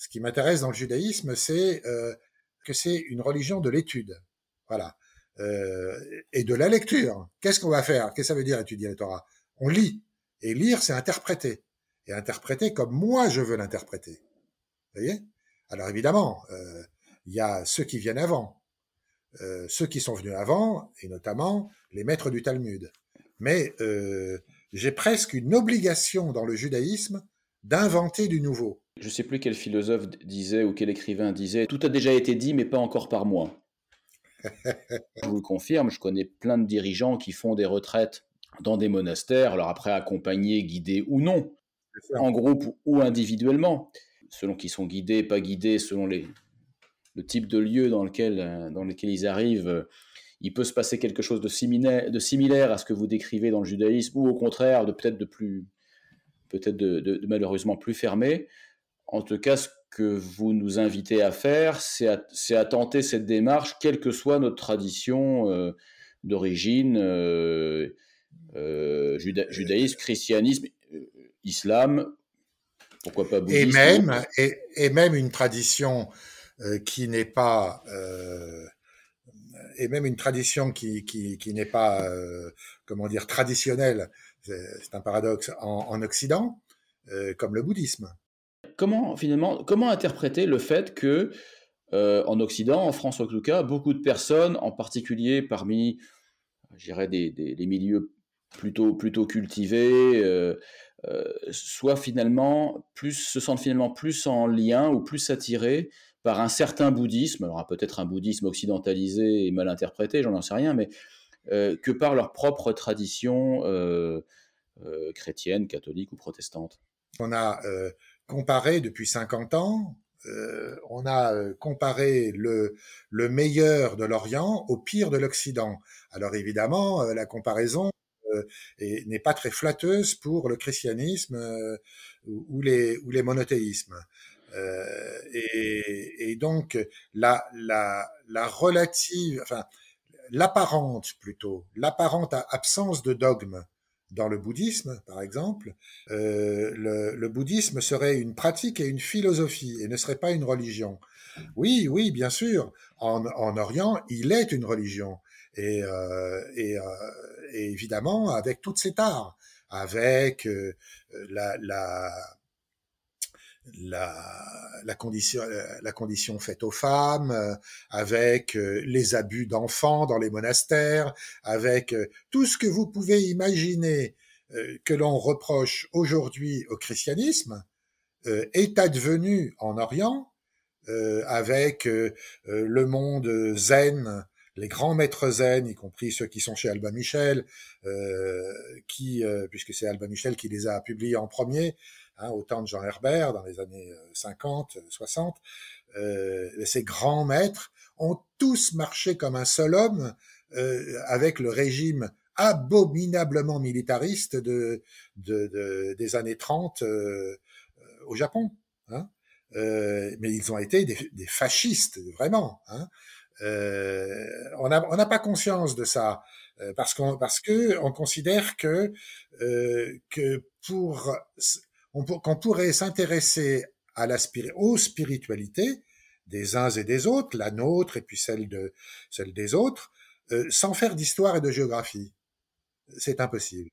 B: Ce qui m'intéresse dans le judaïsme, c'est euh, que c'est une religion de l'étude. Voilà. Euh, et de la lecture. Qu'est-ce qu'on va faire? Qu'est-ce que ça veut dire étudier la Torah? On lit. Et lire, c'est interpréter. Et interpréter comme moi je veux l'interpréter. Vous voyez? Alors évidemment, euh, il y a ceux qui viennent avant. Ceux qui sont venus avant, et notamment les maîtres du Talmud. Mais j'ai presque une obligation dans le judaïsme d'inventer du nouveau.
A: Je ne sais plus quel philosophe disait ou quel écrivain disait Tout a déjà été dit, mais pas encore par moi. je vous le confirme, je connais plein de dirigeants qui font des retraites dans des monastères, alors après accompagnés, guidés ou non, en groupe ou individuellement, selon qu'ils sont guidés, pas guidés, selon les, le type de lieu dans lequel, dans lequel ils arrivent. Il peut se passer quelque chose de similaire, de similaire à ce que vous décrivez dans le judaïsme, ou au contraire, de peut-être de plus, peut-être de, de, de, malheureusement plus fermé. En tout cas, ce que vous nous invitez à faire, c'est à, tenter cette démarche, quelle que soit notre tradition euh, d'origine, euh, euh, judaïsme, christianisme, islam, pourquoi pas bouddhisme.
B: Et même, et, même une tradition qui n'est pas et même une tradition qui, qui, n'est pas, comment dire, traditionnelle, c'est un paradoxe, en, Occident, comme le bouddhisme
A: comment finalement, comment interpréter le fait que euh, en Occident, en France en tout cas, beaucoup de personnes, en particulier parmi, je des, des, milieux plutôt plutôt cultivés, euh, euh, soient finalement plus, se sentent finalement plus en lien ou plus attirés par un certain bouddhisme, alors peut-être un bouddhisme occidentalisé et mal interprété, j'en sais rien, mais que par leur propre tradition chrétienne, catholique ou protestante.
B: On a comparé depuis 50 ans, euh, on a euh, comparé le, le meilleur de l'Orient au pire de l'Occident. Alors évidemment, euh, la comparaison n'est pas très flatteuse pour le christianisme ou, les, ou les monothéismes. Et, et, donc la, la, la relative, enfin l'apparente plutôt, l'apparente absence de dogme dans le bouddhisme, par exemple, euh, le, le, bouddhisme serait une pratique et une philosophie et ne serait pas une religion. Oui, oui, bien sûr. En, en Orient, il est une religion et, euh, et, euh, évidemment avec toutes ses tares, avec euh, la, la la, la, condition, la condition faite aux femmes, euh, avec euh, les abus d'enfants dans les monastères, avec euh, tout ce que vous pouvez imaginer que l'on reproche aujourd'hui au christianisme, est advenu en Orient, avec le monde zen, les grands maîtres zen, y compris ceux qui sont chez Alba Michel, qui, puisque c'est Alba Michel qui les a publiés en premier, hein, au temps de Jean Herbert, dans les années 50, euh, 60, euh, euh, ces grands maîtres ont tous marché comme un seul homme euh, avec le régime abominablement militariste de, de, de des années 30 euh, au Japon. Hein. mais ils ont été des, des fascistes, vraiment. Hein. on n'a on pas conscience de ça parce qu'on parce que on considère que que pour qu'on pourrait s'intéresser à la aux spiritualités des uns et des autres, la nôtre et puis celle de des autres, euh, sans faire d'histoire et de géographie. C'est impossible.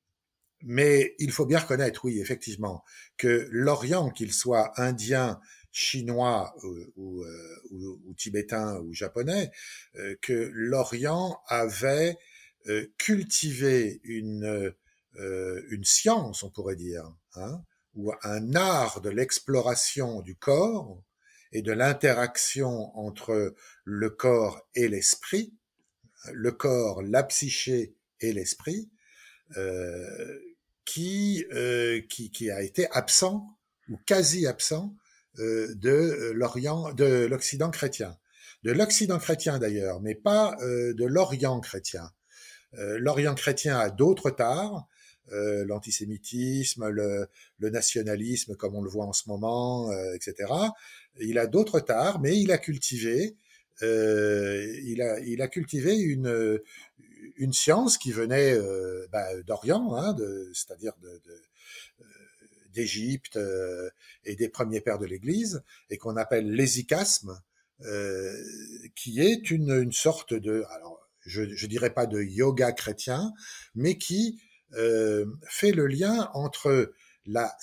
B: Mais il faut bien reconnaître, oui, effectivement, que l'Orient, qu'il soit indien, chinois ou, euh, tibétain ou japonais, euh, que l'Orient avait cultivé une, une science, on pourrait dire, hein, ou un art de l'exploration du corps et de l'interaction entre le corps et l'esprit, le corps, la psyché et l'esprit, euh, qui, euh, qui, a été absent ou quasi absent euh, de l'Occident chrétien, de l'Occident chrétien d'ailleurs, mais pas de l'Orient chrétien. L'Orient chrétien a d'autres tares, euh, l'antisémitisme, le, le, nationalisme comme on le voit en ce moment, euh, etc. Il a d'autres tares, mais il a cultivé, euh, il, a, il a cultivé une, une science qui venait euh, bah, d'Orient, hein, c'est-à-dire de, d'Égypte et des premiers pères de l'Église, et qu'on appelle l'hésicasme, qui est une, une sorte de, alors je, je dirais pas de yoga chrétien, mais qui euh, fait le lien entre la,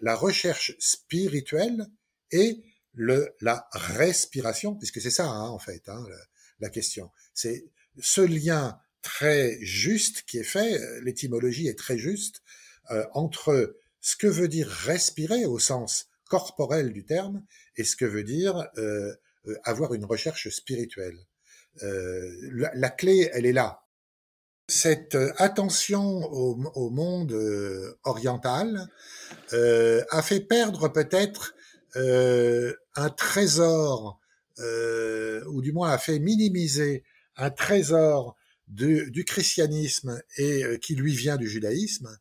B: la recherche spirituelle et la respiration, puisque c'est ça hein, en fait hein, la, question. C'est ce lien très juste qui est fait, l'étymologie est très juste, euh, entre ce que veut dire respirer au sens corporel du terme et ce que veut dire euh, euh avoir une recherche spirituelle. Euh, la, la, clé, elle est là cette euh, attention au, monde euh, oriental euh, a fait perdre peut-être un trésor, ou du moins a fait minimiser un trésor du christianisme et qui lui vient du judaïsme,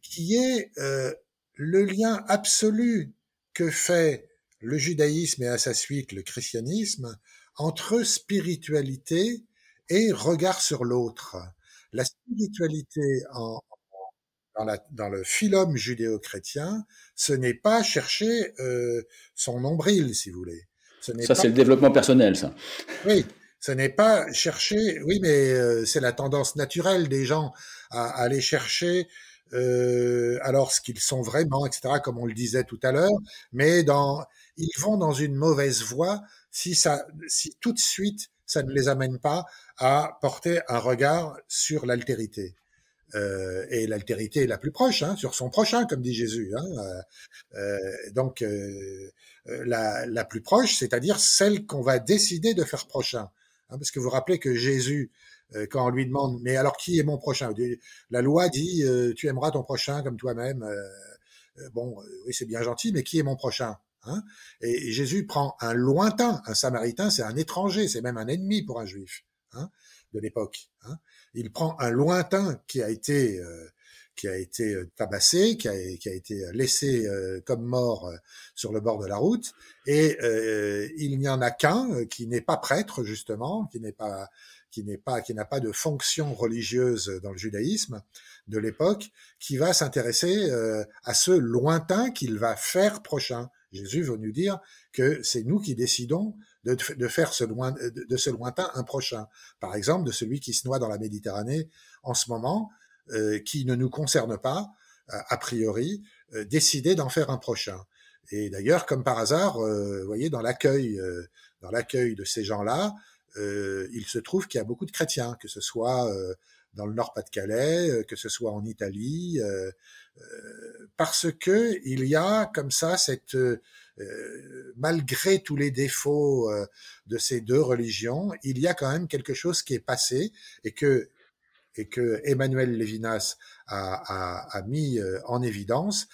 B: qui est le lien absolu que fait le judaïsme et à sa suite le christianisme entre spiritualité et regard sur l'autre. La spiritualité en, dans, la, dans, le philum judéo-chrétien, ce n'est pas chercher euh, son nombril, si vous voulez.
A: ça, c'est le développement personnel, ça.
B: Oui, ce n'est pas chercher. Oui, mais euh, c'est la tendance naturelle des gens à, à aller chercher euh, alors ce qu'ils sont vraiment, etc., comme on le disait tout à l'heure, mais dans, ils vont dans une mauvaise voie si ça, si tout de suite ça ne les amène pas à porter un regard sur l'altérité. Euh, et l'altérité est la plus proche, hein, sur son prochain, comme dit Jésus. Hein, euh, euh donc euh, euh, la, la, plus proche, c'est-à-dire celle qu'on va décider de faire prochain. Hein, parce que vous vous rappelez que Jésus euh, quand on lui demande mais alors qui est mon prochain? La loi dit tu aimeras ton prochain comme toi-même. Bon, oui c'est bien gentil, mais qui est mon prochain? Hein et, Jésus prend un lointain, un Samaritain, c'est un étranger, c'est même un ennemi pour un juif hein, de l'époque. Hein il prend un lointain qui a été qui a été tabassé, qui a, qui a été laissé comme mort sur le bord de la route, et il n'y en a qu'un qui n'est pas prêtre justement, qui n'est pas qui n'est pas, qui n'a pas de fonction religieuse dans le judaïsme de l'époque, qui va s'intéresser euh, à ce lointain qu'il va faire prochain. Jésus veut nous dire que c'est nous qui décidons de, faire ce de, ce lointain un prochain. Par exemple, de celui qui se noie dans la Méditerranée en ce moment, euh, qui ne nous concerne pas, a priori, euh, décider d'en faire un prochain. Et d'ailleurs, comme par hasard, vous voyez, dans l'accueil, dans l'accueil de ces gens-là, euh, il se trouve qu'il y a beaucoup de chrétiens, que ce soit euh, dans le Nord-Pas-de-Calais, euh, que ce soit en Italie, parce que il y a comme ça cette malgré tous les défauts de ces deux religions, il y a quand même quelque chose qui est passé et que et que Emmanuel Lévinas a, a, a mis en évidence,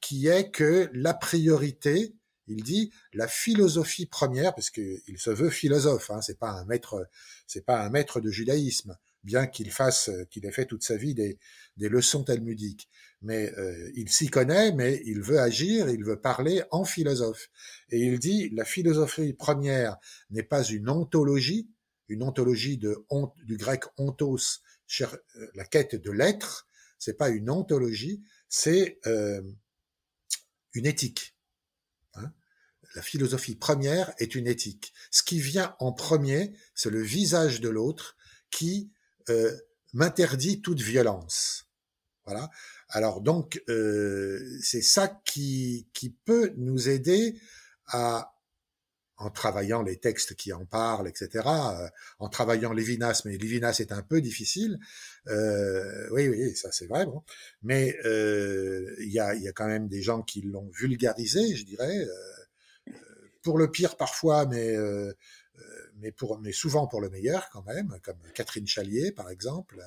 B: qui est que la priorité il dit la philosophie première, parce qu'il se veut philosophe, hein, c'est pas un maître, c'est pas un maître de judaïsme, bien qu'il fasse, qu'il ait fait toute sa vie des, des leçons talmudiques. Mais euh, il s'y connaît, mais il veut agir, il veut parler en philosophe. Et il dit la philosophie première n'est pas une ontologie, une ontologie de du grec ontos, euh, la quête de l'être. C'est pas une ontologie, c'est euh, une éthique la philosophie première est une éthique. Ce qui vient en premier, c'est le visage de l'autre qui m'interdit toute violence. Voilà. Alors donc, euh, c'est ça qui, qui peut nous aider à en travaillant les textes qui en parlent, etc., euh, en travaillant Lévinas, mais Lévinas est un peu difficile. Euh, oui, oui, ça c'est vrai. Bon. Mais euh, il y, a, y, a, quand même des gens qui l'ont vulgarisé, je dirais pour le pire parfois, mais euh, euh, mais pour mais souvent pour le meilleur quand même, comme Catherine Chalier par exemple,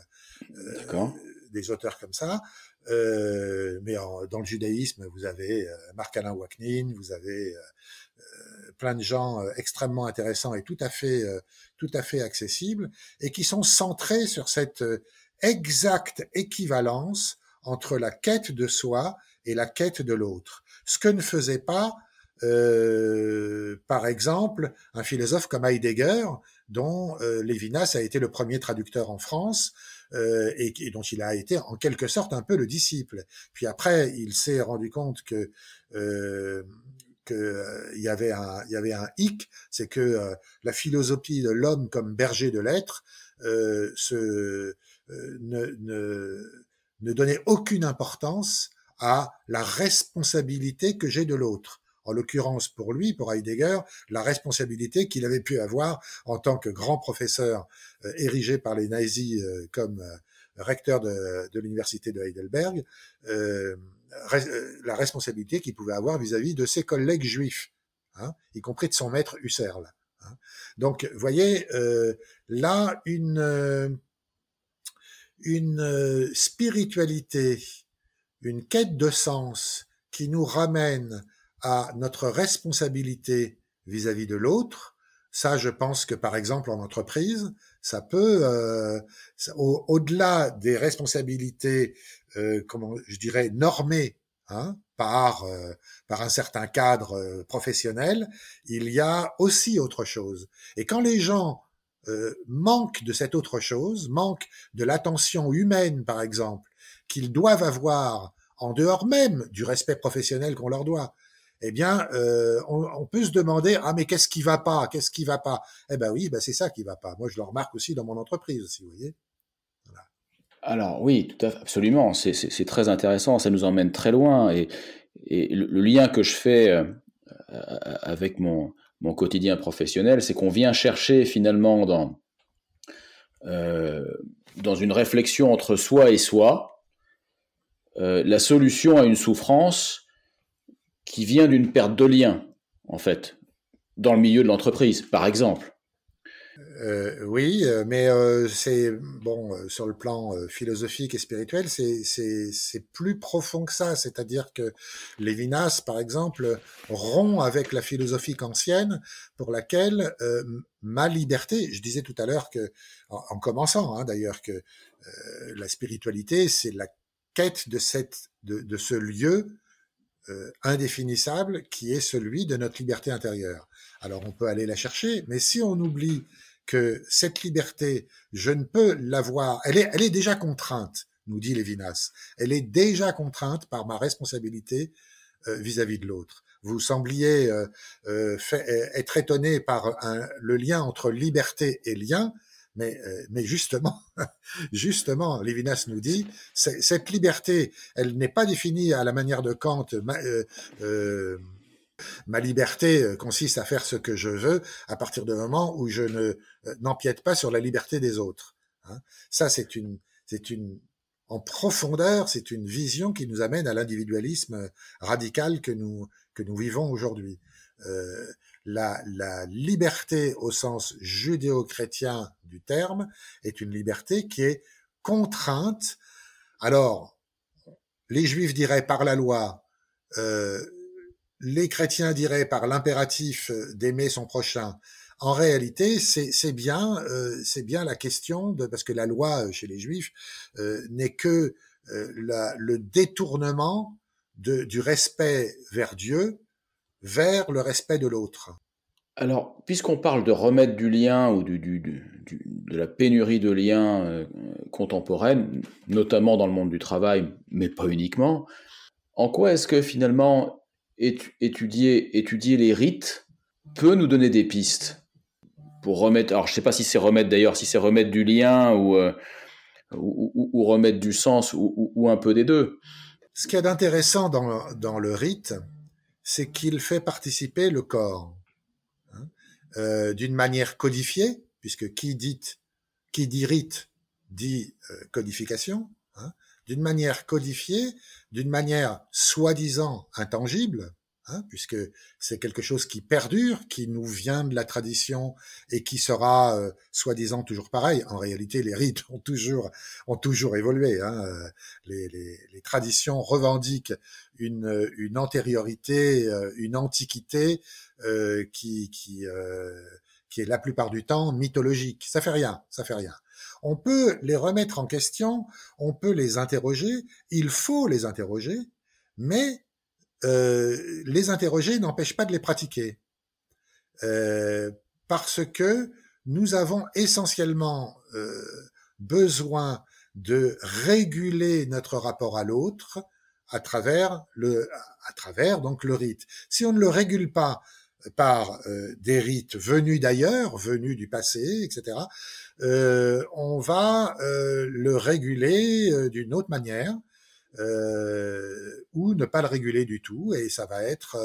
B: euh, des auteurs comme ça. Euh, mais dans le judaïsme, vous avez Marc-Alain Waknin, vous avez plein de gens extrêmement intéressants et tout à fait tout à fait accessibles et qui sont centrés sur cette exacte équivalence entre la quête de soi et la quête de l'autre. Ce que ne faisait pas euh, par exemple, un philosophe comme Heidegger, dont euh, Lévinas a été le premier traducteur en France euh, et, dont il a été en quelque sorte un peu le disciple. Puis après, il s'est rendu compte que euh, qu'il y avait un il y avait un hic, c'est que la philosophie de l'homme comme berger de l'être se ne, ne, ne donnait aucune importance à la responsabilité que j'ai de l'autre en l'occurrence pour lui, pour Heidegger, la responsabilité qu'il avait pu avoir en tant que grand professeur euh, érigé par les nazis euh, comme euh, recteur de, l'université de Heidelberg, la responsabilité qu'il pouvait avoir vis-à-vis de ses collègues juifs, hein, y compris de son maître Husserl. Hein. Donc, voyez, là, une spiritualité, une quête de sens qui nous ramène à notre responsabilité vis-à-vis de l'autre, ça, je pense que par exemple en entreprise, ça peut, euh, au-delà des responsabilités, euh, comment je dirais, normées, hein, par, euh, par un certain cadre euh, professionnel, il y a aussi autre chose. Et quand les gens euh, manquent de cette autre chose, manquent de l'attention humaine, par exemple, qu'ils doivent avoir en dehors même du respect professionnel qu'on leur doit, eh bien, on, on, peut se demander ah mais qu'est-ce qui va pas, qu'est-ce qui va pas? Eh ben oui, ben c'est ça qui va pas. Moi, je le remarque aussi dans mon entreprise aussi, vous voyez.
A: Alors oui, tout à fait, absolument. C'est très intéressant. Ça nous emmène très loin. Et, le, lien que je fais euh, avec mon, quotidien professionnel, c'est qu'on vient chercher finalement dans, euh, dans une réflexion entre soi et soi euh, la solution à une souffrance qui vient d'une perte de lien, en fait, dans le milieu de l'entreprise, par exemple.
B: Euh, oui, euh, mais euh, c'est bon euh, sur le plan philosophique et spirituel, c'est c'est plus profond que ça. C'est-à-dire que Lévinas, par exemple, rompt avec la philosophie ancienne pour laquelle ma liberté. Je disais tout à l'heure que, en, commençant hein, d'ailleurs, que la spiritualité, c'est la quête de cette de, de ce lieu indéfinissable qui est celui de notre liberté intérieure. Alors on peut aller la chercher, mais si on oublie que cette liberté, je ne peux l'avoir, elle est, elle est déjà contrainte, nous dit Lévinas. Elle est déjà contrainte par ma responsabilité euh, vis-à-vis de l'autre. Vous sembliez euh, euh, être étonné par le lien entre liberté et lien, mais, mais justement, justement, Lévinas nous dit, cette liberté, elle n'est pas définie à la manière de Kant. Euh, Ma liberté euh, consiste à faire ce que je veux à partir du moment où je ne euh, n'empiète pas sur la liberté des autres. Hein. Ça, c'est une, c'est une, en profondeur, c'est une vision qui nous amène à l'individualisme radical que nous que nous vivons aujourd'hui. Euh, la, la liberté au sens judéo-chrétien du terme est une liberté qui est contrainte. Alors, les juifs diraient par la loi, euh, les chrétiens diraient par l'impératif euh, d'aimer son prochain. En réalité, c'est bien, euh, c'est bien la question de parce que la loi euh, chez les juifs n'est que le détournement du respect vers Dieu vers le respect de l'autre.
A: Alors, puisqu'on parle de remettre du lien ou de la pénurie de liens contemporaine, notamment dans le monde du travail, mais pas uniquement, en quoi est-ce que finalement étudier, étudier les rites peut nous donner des pistes pour remettre. Alors, je ne sais pas si c'est remettre d'ailleurs, si c'est remettre du lien ou, euh, ou, remettre du sens ou, un peu des deux.
B: Ce qui est intéressant dans, dans le rite, c'est qu'il fait participer le corps hein, euh, d'une manière codifiée, puisque qui dit, qui dit rite dit euh, codification, hein, d'une manière codifiée, d'une manière soi-disant intangible, hein, puisque c'est quelque chose qui perdure, qui nous vient de la tradition et qui sera euh, soi-disant toujours pareil. En réalité, les rites ont toujours ont toujours évolué. Hein. Euh, les, les, les, traditions revendiquent une, une antériorité, euh, une antiquité qui qui qui est la plupart du temps mythologique. Ça fait rien, ça fait rien. On peut les remettre en question, on peut les interroger, il faut les interroger, mais euh, les interroger n'empêche pas de les pratiquer. Euh, parce que nous avons essentiellement euh, besoin de réguler notre rapport à l'autre à travers le à travers donc le rite. Si on ne le régule pas par des rites venus d'ailleurs, venus du passé, etc., on va le réguler d'une autre manière ou ne pas le réguler du tout, et ça va être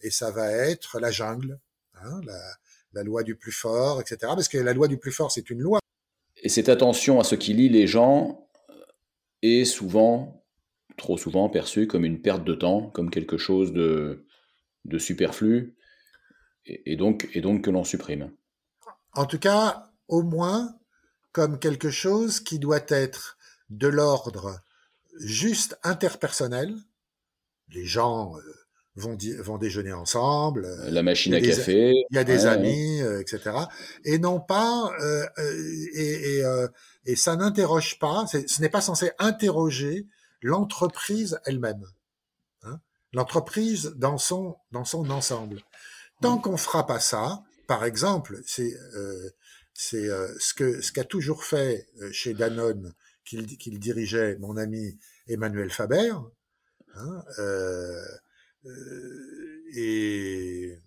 B: et ça va être la jungle, hein, la, la loi du plus fort, etc. Parce que la loi du plus fort, c'est une loi.
A: Et cette attention à ce qui lie les gens est souvent, trop souvent, perçue comme une perte de temps, comme quelque chose de, de superflu et, donc, et donc que l'on supprime.
B: En tout cas, au moins comme quelque chose qui doit être de l'ordre juste interpersonnel. Les gens euh, vont, vont déjeuner ensemble.
A: Euh, La machine à café.
B: Il y a des amis, euh, etc. Et non pas et, et, et, ça n'interroge pas. Ce n'est pas censé interroger l'entreprise elle-même. Hein l'entreprise dans son, dans son ensemble. Tant qu'on fera pas ça, par exemple, c'est euh, c'est euh, ce que ce qu'a toujours fait euh, chez Danone qu'il dirigeait mon ami Emmanuel Faber. Hein, euh, euh, et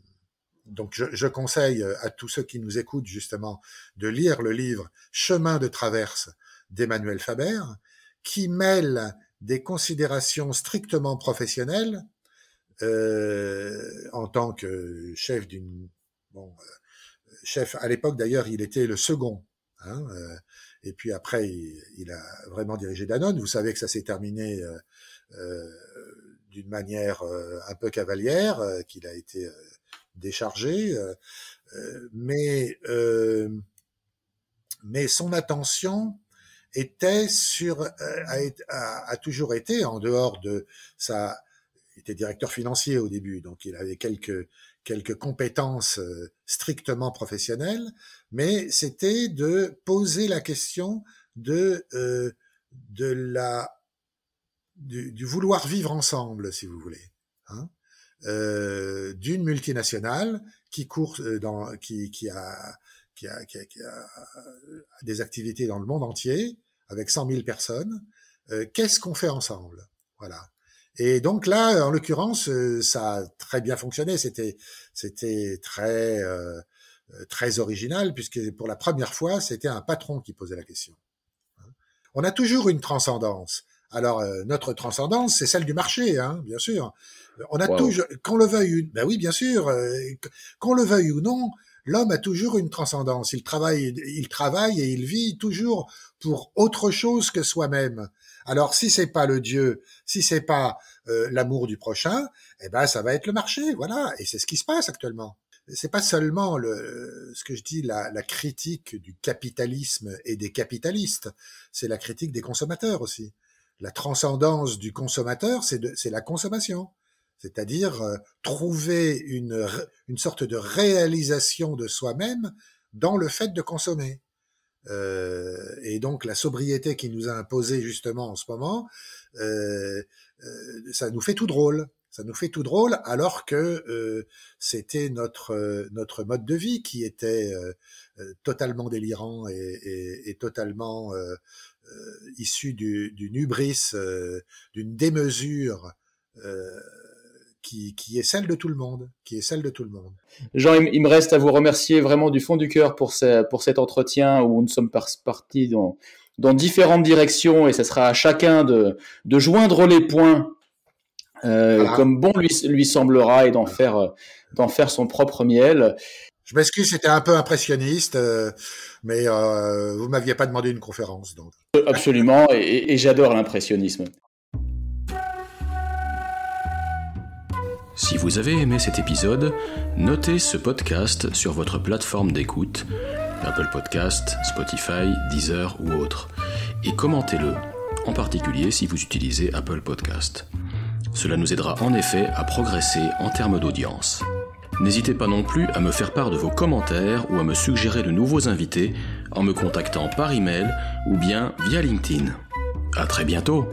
B: donc je, conseille à tous ceux qui nous écoutent justement de lire le livre Chemin de traverse d'Emmanuel Faber, qui mêle des considérations strictement professionnelles euh, en tant que chef d'une bon, chef à l'époque d'ailleurs il était le second hein, et puis après il, a vraiment dirigé Danone. Vous savez que ça s'est terminé euh, euh d'une manière un peu cavalière qu'il a été déchargé mais mais son attention était sur a, a, a, toujours été en dehors de sa il était directeur financier au début, donc il avait quelques quelques compétences euh, strictement professionnelles, mais c'était de poser la question de euh, de la du, du, vouloir vivre ensemble, si vous voulez, hein, euh, d'une multinationale qui court euh, dans qui qui a qui a, qui a, qui a des activités dans le monde entier avec 100 000 personnes. Euh, Qu'est-ce qu'on fait ensemble? Voilà. Et donc là, en l'occurrence, euh, ça a très bien fonctionné. C'était, c'était très, euh, très original puisque pour la première fois, c'était un patron qui posait la question. On a toujours une transcendance. Alors euh, notre transcendance, c'est celle du marché, hein, bien sûr. On a wow. toujours, qu'on le veuille, ben oui, bien sûr, euh, qu'on le veuille ou non, l'homme a toujours une transcendance. Il travaille, il travaille et il vit toujours pour autre chose que soi-même. Alors si c'est pas le Dieu, si c'est pas euh, l'amour du prochain, eh ben ça va être le marché, voilà. Et c'est ce qui se passe actuellement. C'est pas seulement le, ce que je dis la, critique du capitalisme et des capitalistes, c'est la critique des consommateurs aussi. La transcendance du consommateur, c'est la consommation c'est-à-dire euh, trouver une, une sorte de réalisation de soi-même dans le fait de consommer. Euh, et donc la sobriété qui nous a imposé justement en ce moment, euh, euh, ça nous fait tout drôle. Ça nous fait tout drôle alors que c'était notre notre mode de vie qui était totalement délirant et, totalement issu du, d'une hubris, d'une démesure qui, qui, est celle de tout le monde, qui est celle de tout le monde.
A: Jean, il me reste à vous remercier vraiment du fond du cœur pour, ce, pour cet entretien où nous sommes partis dans, dans différentes directions et ce sera à chacun de, de joindre les points euh, voilà. comme bon lui, lui semblera et d'en faire, d'en faire son propre miel.
B: Je m'excuse, c'était un peu impressionniste, euh, mais euh, vous m'aviez pas demandé une conférence. Donc.
A: Absolument, et, et j'adore l'impressionnisme.
C: Si vous avez aimé cet épisode, notez ce podcast sur votre plateforme d'écoute, Apple Podcast, Spotify, Deezer ou autre, et commentez-le, en particulier si vous utilisez Apple Podcast. Cela nous aidera en effet à progresser en termes d'audience. N'hésitez pas non plus à me faire part de vos commentaires ou à me suggérer de nouveaux invités en me contactant par email ou bien via LinkedIn. À très bientôt!